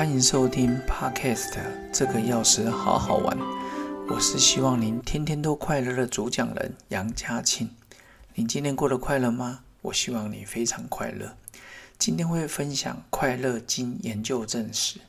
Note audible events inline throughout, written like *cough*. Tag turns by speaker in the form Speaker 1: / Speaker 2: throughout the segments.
Speaker 1: 欢迎收听 Podcast，这个钥匙好好玩。我是希望您天天都快乐的主讲人杨家庆。您今天过得快乐吗？我希望你非常快乐。今天会分享快乐经研究证实，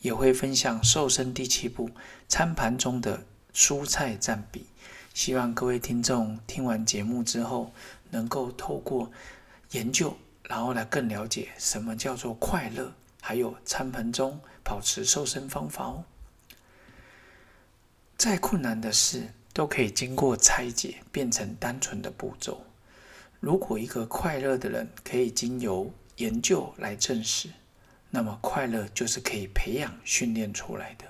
Speaker 1: 也会分享瘦身第七步餐盘中的蔬菜占比。希望各位听众听完节目之后，能够透过研究，然后来更了解什么叫做快乐。还有餐盆中保持瘦身方法哦。再困难的事都可以经过拆解变成单纯的步骤。如果一个快乐的人可以经由研究来证实，那么快乐就是可以培养训练出来的。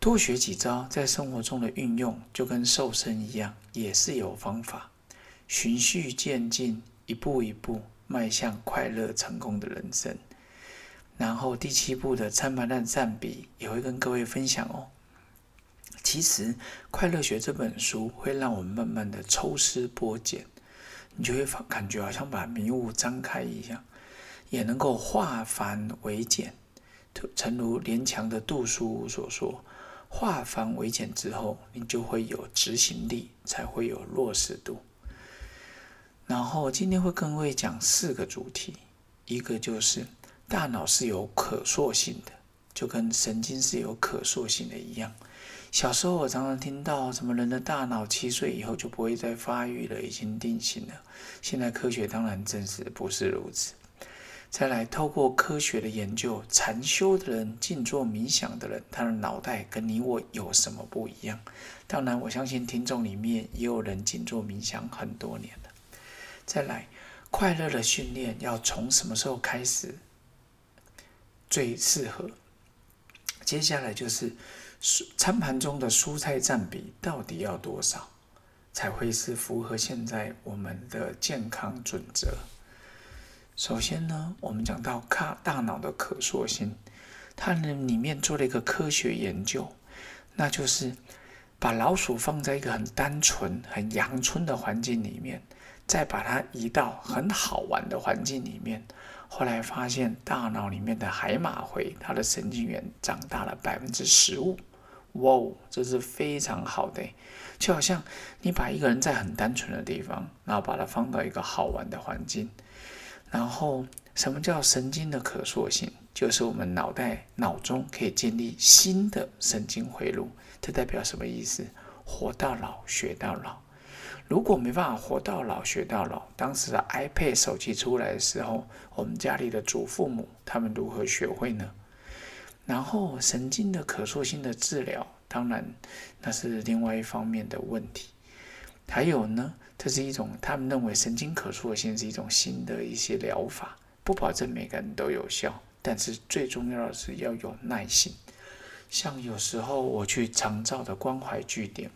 Speaker 1: 多学几招在生活中的运用，就跟瘦身一样，也是有方法，循序渐进，一步一步迈向快乐成功的人生。然后第七步的餐盘量占比也会跟各位分享哦。其实《快乐学》这本书会让我们慢慢的抽丝剥茧，你就会感觉好像把迷雾张开一样，也能够化繁为简。诚如连强的杜书所说：“化繁为简之后，你就会有执行力，才会有落实度。”然后今天会跟各位讲四个主题，一个就是。大脑是有可塑性的，就跟神经是有可塑性的一样。小时候我常常听到什么人的大脑七岁以后就不会再发育了，已经定型了。现在科学当然证实不是如此。再来，透过科学的研究，禅修的人、静坐冥想的人，他的脑袋跟你我有什么不一样？当然，我相信听众里面也有人静坐冥想很多年了。再来，快乐的训练要从什么时候开始？最适合。接下来就是蔬餐盘中的蔬菜占比到底要多少，才会是符合现在我们的健康准则。首先呢，我们讲到卡大脑的可塑性，它呢里面做了一个科学研究，那就是把老鼠放在一个很单纯、很阳春的环境里面，再把它移到很好玩的环境里面。后来发现，大脑里面的海马回，它的神经元长大了百分之十五，哇，这是非常好的。就好像你把一个人在很单纯的地方，然后把它放到一个好玩的环境，然后什么叫神经的可塑性？就是我们脑袋脑中可以建立新的神经回路。这代表什么意思？活到老，学到老。如果没办法活到老学到老，当时的 iPad 手机出来的时候，我们家里的祖父母他们如何学会呢？然后神经的可塑性的治疗，当然那是另外一方面的问题。还有呢，这是一种他们认为神经可塑性是一种新的一些疗法，不保证每个人都有效，但是最重要的是要有耐心。像有时候我去长照的关怀据点。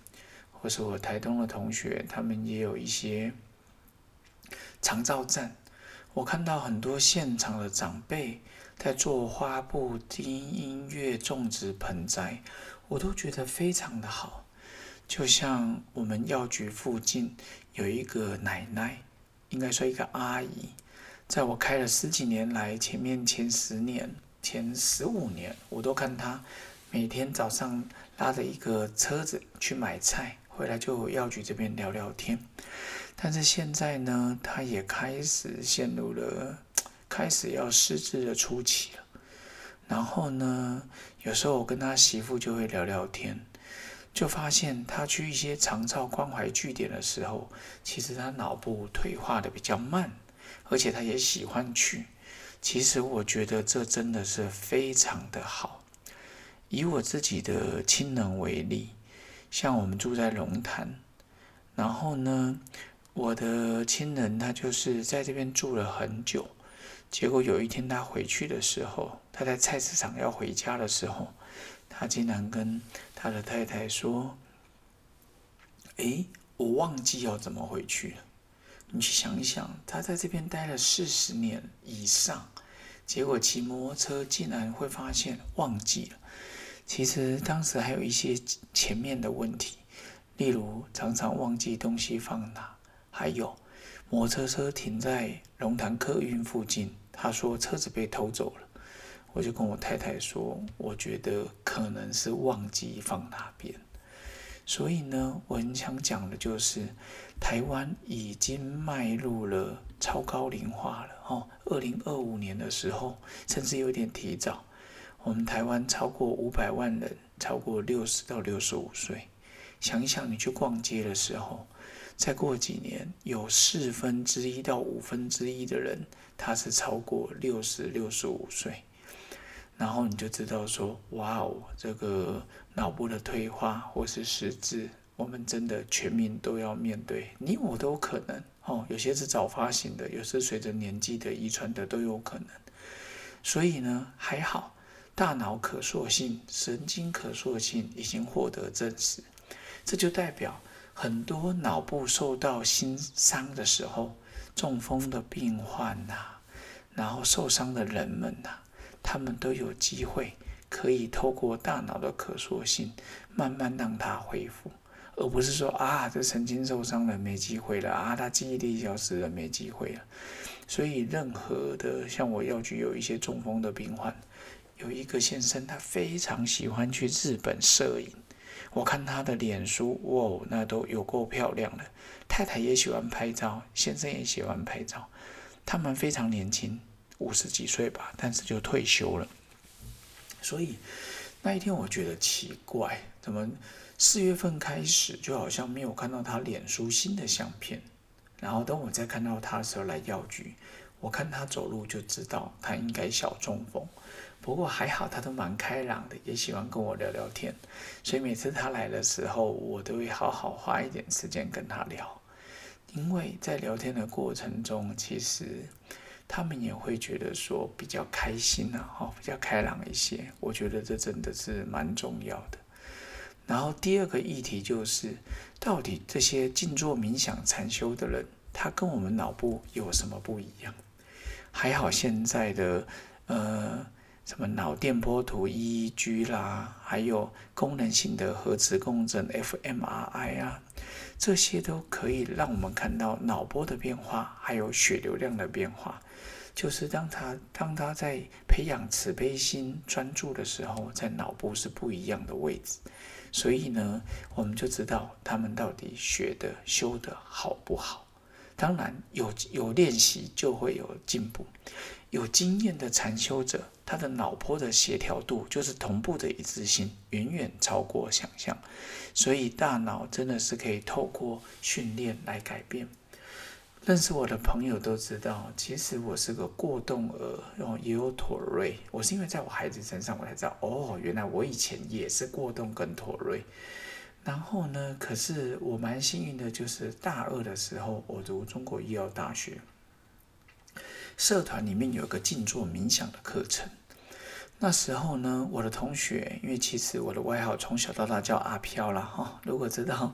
Speaker 1: 或是我台东的同学，他们也有一些长照站。我看到很多现场的长辈在做花布、听音乐、种植盆栽，我都觉得非常的好。就像我们药局附近有一个奶奶，应该说一个阿姨，在我开了十几年来，前面前十年、前十五年，我都看她每天早上拉着一个车子去买菜。回来就药局这边聊聊天，但是现在呢，他也开始陷入了 *tsk* 开始要失智的初期了。然后呢，有时候我跟他媳妇就会聊聊天，就发现他去一些长照关怀据点的时候，其实他脑部退化的比较慢，而且他也喜欢去。其实我觉得这真的是非常的好。以我自己的亲人为例。像我们住在龙潭，然后呢，我的亲人他就是在这边住了很久，结果有一天他回去的时候，他在菜市场要回家的时候，他竟然跟他的太太说：“诶，我忘记要怎么回去了。”你去想一想，他在这边待了四十年以上，结果骑摩托车竟然会发现忘记了。其实当时还有一些前面的问题，例如常常忘记东西放哪，还有摩托车停在龙潭客运附近，他说车子被偷走了。我就跟我太太说，我觉得可能是忘记放哪边。所以呢，我很想讲的就是，台湾已经迈入了超高龄化了。哦，二零二五年的时候，甚至有点提早，我们台湾超过五百万人，超过六十到六十五岁。想一想，你去逛街的时候，再过几年，有四分之一到五分之一的人，他是超过六十六十五岁。然后你就知道说，哇哦，这个脑部的退化或是失智，我们真的全民都要面对，你我都可能哦。有些是早发型的，有些随着年纪的遗传的都有可能。所以呢，还好，大脑可塑性、神经可塑性已经获得证实，这就代表很多脑部受到新伤的时候，中风的病患呐，然后受伤的人们呐。他们都有机会可以透过大脑的可塑性，慢慢让它恢复，而不是说啊，这神经受伤了没机会了啊，他记忆力消失了没机会了。所以，任何的像我药局有一些中风的病患，有一个先生，他非常喜欢去日本摄影。我看他的脸书，哇，那都有够漂亮的。太太也喜欢拍照，先生也喜欢拍照，他们非常年轻。五十几岁吧，但是就退休了。所以那一天我觉得奇怪，怎么四月份开始就好像没有看到他脸书新的相片？然后等我再看到他的时候来药局，我看他走路就知道他应该小中风。不过还好，他都蛮开朗的，也喜欢跟我聊聊天。所以每次他来的时候，我都会好好花一点时间跟他聊，因为在聊天的过程中，其实。他们也会觉得说比较开心呐，哈，比较开朗一些。我觉得这真的是蛮重要的。然后第二个议题就是，到底这些静坐冥想禅修的人，他跟我们脑部有什么不一样？还好现在的呃什么脑电波图 EEG 啦，还有功能性的核磁共振 fMRI 啊，这些都可以让我们看到脑波的变化，还有血流量的变化。就是当他当他在培养慈悲心、专注的时候，在脑部是不一样的位置，所以呢，我们就知道他们到底学的修的好不好。当然，有有练习就会有进步。有经验的禅修者，他的脑波的协调度就是同步的一致性，远远超过想象。所以，大脑真的是可以透过训练来改变。认识我的朋友都知道，其实我是个过动儿，然后也有妥瑞。我是因为在我孩子身上，我才知道，哦，原来我以前也是过动跟妥瑞。然后呢，可是我蛮幸运的，就是大二的时候，我读中国医药大学，社团里面有个静坐冥想的课程。那时候呢，我的同学，因为其实我的外号从小到大叫阿飘了哈。如果知道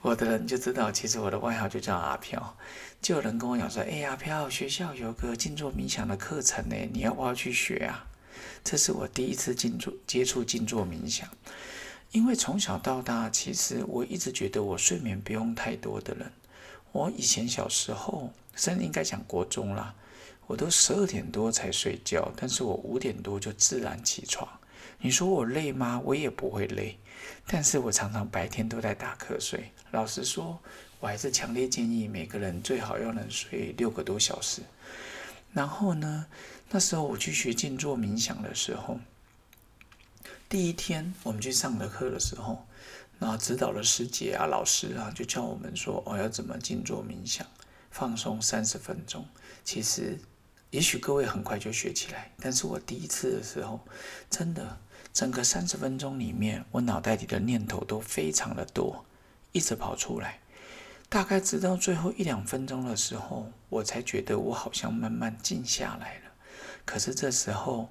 Speaker 1: 我的人就知道，其实我的外号就叫阿飘。就有人跟我讲说：“哎，阿飘，学校有个静坐冥想的课程呢，你要不要去学啊？”这是我第一次静坐接触静坐冥想。因为从小到大，其实我一直觉得我睡眠不用太多的人。我以前小时候，甚至应该讲国中啦。我都十二点多才睡觉，但是我五点多就自然起床。你说我累吗？我也不会累，但是我常常白天都在打瞌睡。老实说，我还是强烈建议每个人最好要能睡六个多小时。然后呢，那时候我去学静坐冥想的时候，第一天我们去上的课的时候，那指导的师姐啊、老师啊，就教我们说，哦，要怎么静坐冥想，放松三十分钟。其实。也许各位很快就学起来，但是我第一次的时候，真的整个三十分钟里面，我脑袋里的念头都非常的多，一直跑出来。大概直到最后一两分钟的时候，我才觉得我好像慢慢静下来了。可是这时候，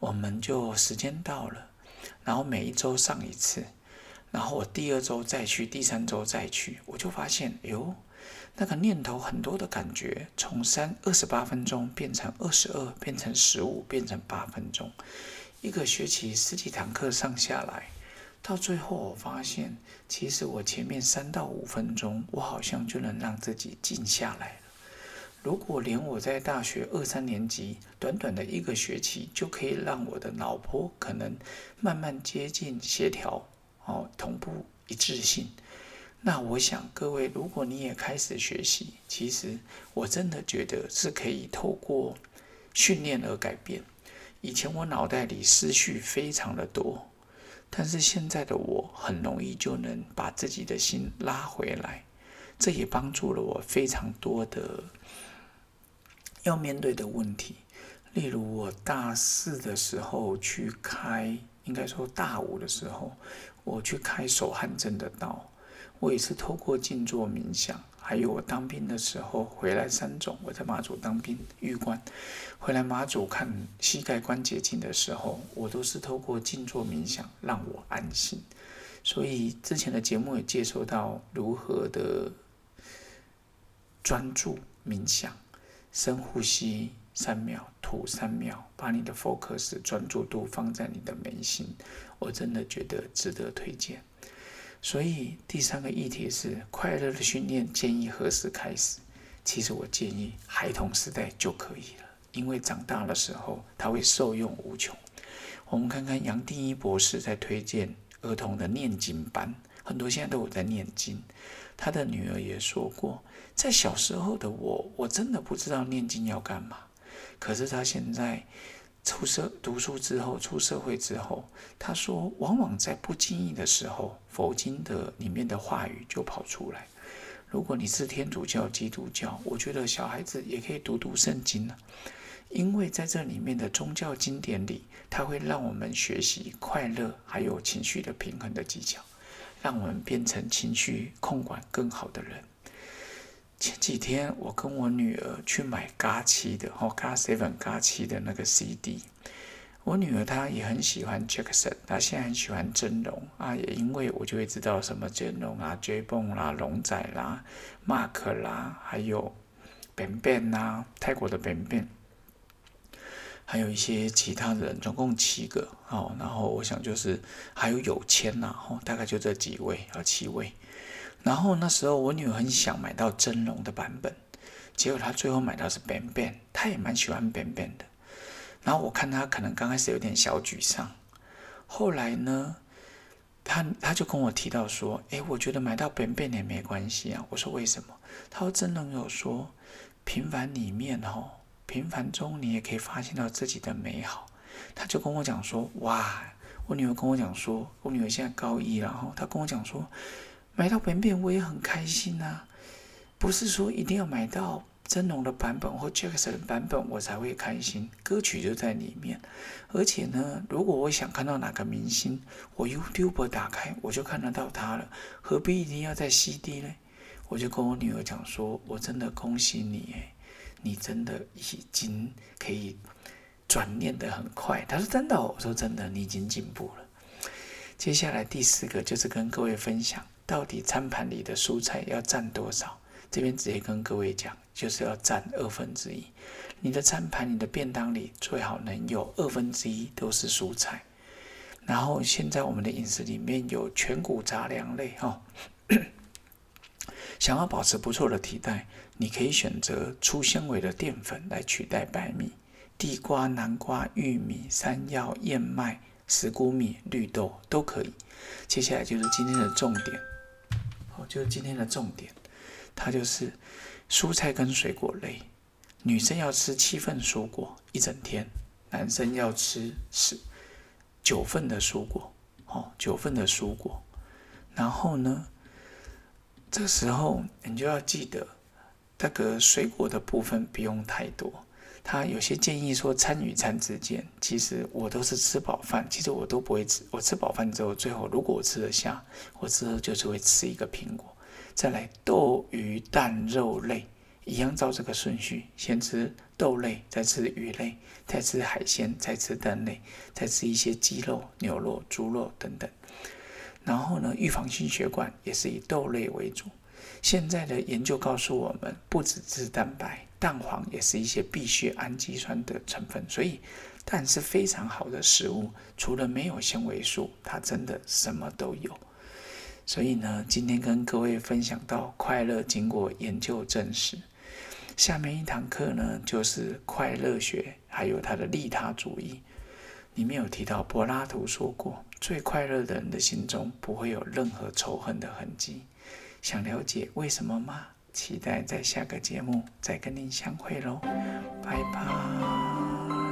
Speaker 1: 我们就时间到了，然后每一周上一次，然后我第二周再去，第三周再去，我就发现，哎呦。那个念头很多的感觉，从三二十八分钟变成二十二，变成十五，变成八分钟。一个学期十几堂课上下来，到最后我发现，其实我前面三到五分钟，我好像就能让自己静下来。如果连我在大学二三年级短短的一个学期，就可以让我的脑波可能慢慢接近协调，哦，同步一致性。那我想各位，如果你也开始学习，其实我真的觉得是可以透过训练而改变。以前我脑袋里思绪非常的多，但是现在的我很容易就能把自己的心拉回来，这也帮助了我非常多的要面对的问题。例如我大四的时候去开，应该说大五的时候，我去开手汗症的刀。我也是透过静坐冥想，还有我当兵的时候回来三种，我在马祖当兵玉关，回来马祖看膝盖关节镜的时候，我都是透过静坐冥想让我安心。所以之前的节目也介绍到如何的专注冥想，深呼吸三秒，吐三秒，把你的 focus 专注度放在你的眉心，我真的觉得值得推荐。所以第三个议题是快乐的训练，建议何时开始？其实我建议孩童时代就可以了，因为长大的时候他会受用无穷。我们看看杨定一博士在推荐儿童的念经班，很多现在都有在念经。他的女儿也说过，在小时候的我，我真的不知道念经要干嘛，可是他现在。出社读书之后，出社会之后，他说，往往在不经意的时候，佛经的里面的话语就跑出来。如果你是天主教、基督教，我觉得小孩子也可以读读圣经呢，因为在这里面的宗教经典里，它会让我们学习快乐还有情绪的平衡的技巧，让我们变成情绪控管更好的人。前几天我跟我女儿去买嘎七的哦，嘎 seven 嘎七的那个 CD。我女儿她也很喜欢 Jackson，她现在很喜欢真龙啊，也因为我就会知道什么真龙啊、J 蹦啦、龙仔啦、Mark 啦，还有 Ben Ben 啦，泰国的 Ben Ben，还有一些其他人，总共七个哦。然后我想就是还有有签呐，哦，大概就这几位啊，七位。然后那时候我女儿很想买到真龙的版本，结果她最后买到是 Ben Ben，她也蛮喜欢 Ben Ben 的。然后我看她可能刚开始有点小沮丧，后来呢，她她就跟我提到说：“诶，我觉得买到 Ben Ben 也没关系啊。”我说：“为什么？”她说：“真龙有说，平凡里面哦，平凡中你也可以发现到自己的美好。”她就跟我讲说：“哇，我女儿跟我讲说，我女儿现在高一然后，她跟我讲说。”买到本片我也很开心呐，不是说一定要买到真龙的版本或 Jackson 的版本我才会开心，歌曲就在里面。而且呢，如果我想看到哪个明星，我 YouTube 打开我就看得到他了，何必一定要在 CD 呢？我就跟我女儿讲说，我真的恭喜你诶，你真的已经可以转念的很快。她说真的，我说真的，你已经进步了。接下来第四个就是跟各位分享。到底餐盘里的蔬菜要占多少？这边直接跟各位讲，就是要占二分之一。你的餐盘、你的便当里最好能有二分之一都是蔬菜。然后现在我们的饮食里面有全谷杂粮类，哈，想要保持不错的体态，你可以选择粗纤维的淀粉来取代白米，地瓜、南瓜、玉米、山药、燕麦、石谷米、绿豆都可以。接下来就是今天的重点。哦就是今天的重点，它就是蔬菜跟水果类。女生要吃七份蔬果一整天，男生要吃十九份的蔬果，哦，九份的蔬果。然后呢，这时候你就要记得，那个水果的部分不用太多。他有些建议说，餐与餐之间，其实我都是吃饱饭，其实我都不会吃。我吃饱饭之后，最后如果我吃得下，我之后就是会吃一个苹果。再来豆、鱼、蛋、肉类，一样照这个顺序，先吃豆类，再吃鱼类，再吃海鲜，再吃蛋类，再吃一些鸡肉、牛肉、猪肉等等。然后呢，预防心血管也是以豆类为主。现在的研究告诉我们，不只是蛋白，蛋黄也是一些必需氨基酸的成分，所以蛋是非常好的食物。除了没有纤维素，它真的什么都有。所以呢，今天跟各位分享到快乐，经过研究证实。下面一堂课呢，就是快乐学，还有它的利他主义。里面有提到，柏拉图说过，最快乐的人的心中不会有任何仇恨的痕迹。想了解为什么吗？期待在下个节目再跟您相会喽。拜拜。